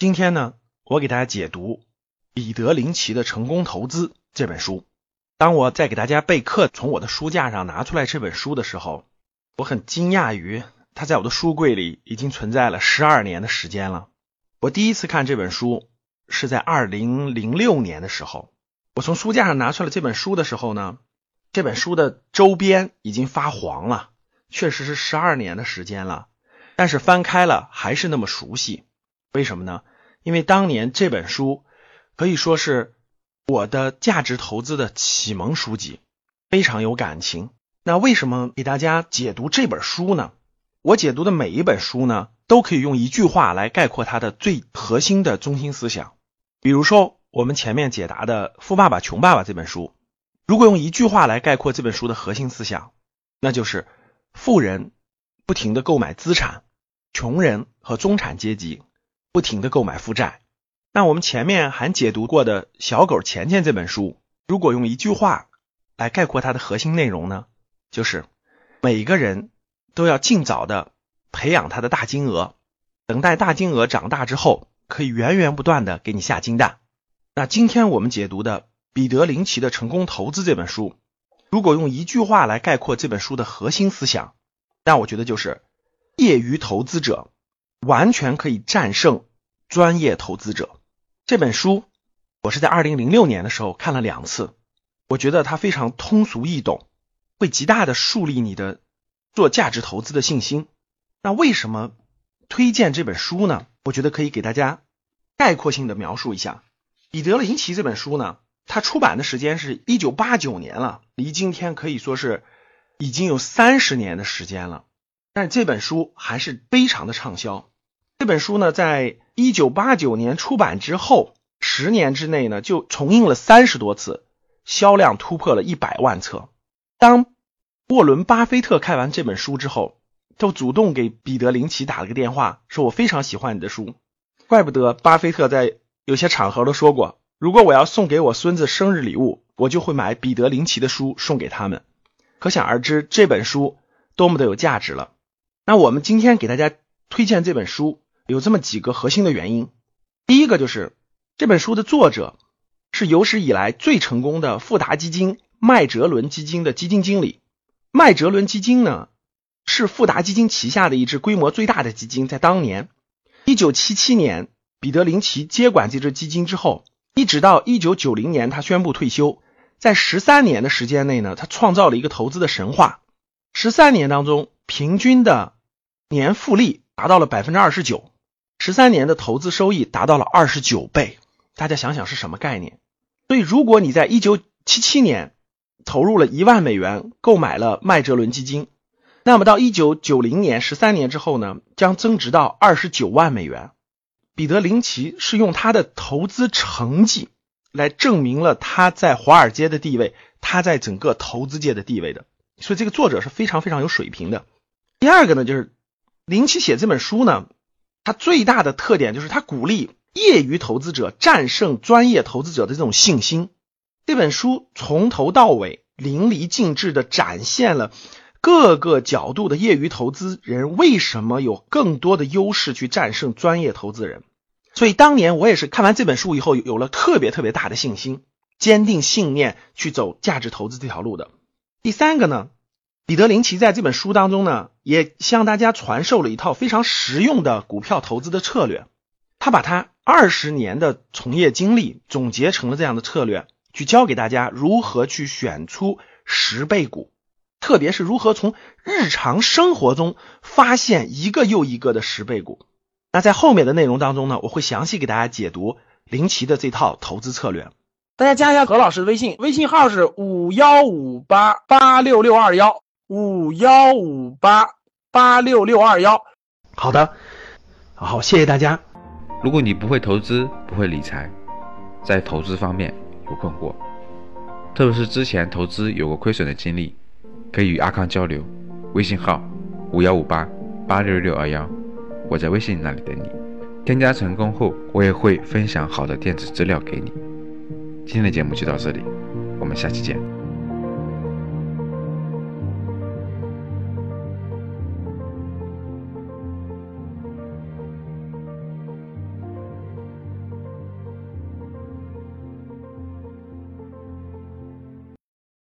今天呢，我给大家解读彼得林奇的《成功投资》这本书。当我在给大家备课，从我的书架上拿出来这本书的时候，我很惊讶于它在我的书柜里已经存在了十二年的时间了。我第一次看这本书是在二零零六年的时候，我从书架上拿出了这本书的时候呢，这本书的周边已经发黄了，确实是十二年的时间了。但是翻开了还是那么熟悉，为什么呢？因为当年这本书可以说是我的价值投资的启蒙书籍，非常有感情。那为什么给大家解读这本书呢？我解读的每一本书呢，都可以用一句话来概括它的最核心的中心思想。比如说，我们前面解答的《富爸爸穷爸爸》这本书，如果用一句话来概括这本书的核心思想，那就是富人不停的购买资产。穷人和中产阶级不停的购买负债。那我们前面还解读过的小狗钱钱这本书，如果用一句话来概括它的核心内容呢，就是每个人都要尽早的培养他的大金额，等待大金额长大之后，可以源源不断的给你下金蛋。那今天我们解读的彼得林奇的《成功投资》这本书，如果用一句话来概括这本书的核心思想，那我觉得就是。业余投资者完全可以战胜专业投资者。这本书我是在二零零六年的时候看了两次，我觉得它非常通俗易懂，会极大的树立你的做价值投资的信心。那为什么推荐这本书呢？我觉得可以给大家概括性的描述一下。彼得林奇这本书呢，它出版的时间是一九八九年了，离今天可以说是已经有三十年的时间了。但这本书还是非常的畅销。这本书呢，在一九八九年出版之后，十年之内呢，就重印了三十多次，销量突破了一百万册。当沃伦·巴菲特看完这本书之后，就主动给彼得·林奇打了个电话，说我非常喜欢你的书。怪不得巴菲特在有些场合都说过，如果我要送给我孙子生日礼物，我就会买彼得·林奇的书送给他们。可想而知，这本书多么的有价值了。那我们今天给大家推荐这本书，有这么几个核心的原因。第一个就是这本书的作者是有史以来最成功的富达基金麦哲伦基金的基金经理。麦哲伦基金呢是富达基金旗下的一支规模最大的基金，在当年一九七七年，彼得林奇接管这支基金之后，一直到一九九零年他宣布退休，在十三年的时间内呢，他创造了一个投资的神话。十三年当中，平均的年复利达到了百分之二十九，十三年的投资收益达到了二十九倍。大家想想是什么概念？所以，如果你在一九七七年投入了一万美元购买了麦哲伦基金，那么到一九九零年十三年之后呢，将增值到二十九万美元。彼得林奇是用他的投资成绩来证明了他在华尔街的地位，他在整个投资界的地位的。所以，这个作者是非常非常有水平的。第二个呢，就是。林奇写这本书呢，它最大的特点就是它鼓励业余投资者战胜专业投资者的这种信心。这本书从头到尾淋漓尽致的展现了各个角度的业余投资人为什么有更多的优势去战胜专业投资人。所以当年我也是看完这本书以后，有了特别特别大的信心，坚定信念去走价值投资这条路的。第三个呢？彼得林奇在这本书当中呢，也向大家传授了一套非常实用的股票投资的策略。他把他二十年的从业经历总结成了这样的策略，去教给大家如何去选出十倍股，特别是如何从日常生活中发现一个又一个的十倍股。那在后面的内容当中呢，我会详细给大家解读林奇的这套投资策略。大家加一下何老师的微信，微信号是五幺五八八六六二幺。五幺五八八六六二幺，好的，好，谢谢大家。如果你不会投资，不会理财，在投资方面有困惑，特别是之前投资有过亏损的经历，可以与阿康交流。微信号五幺五八八六六二幺，我在微信那里等你。添加成功后，我也会分享好的电子资料给你。今天的节目就到这里，我们下期见。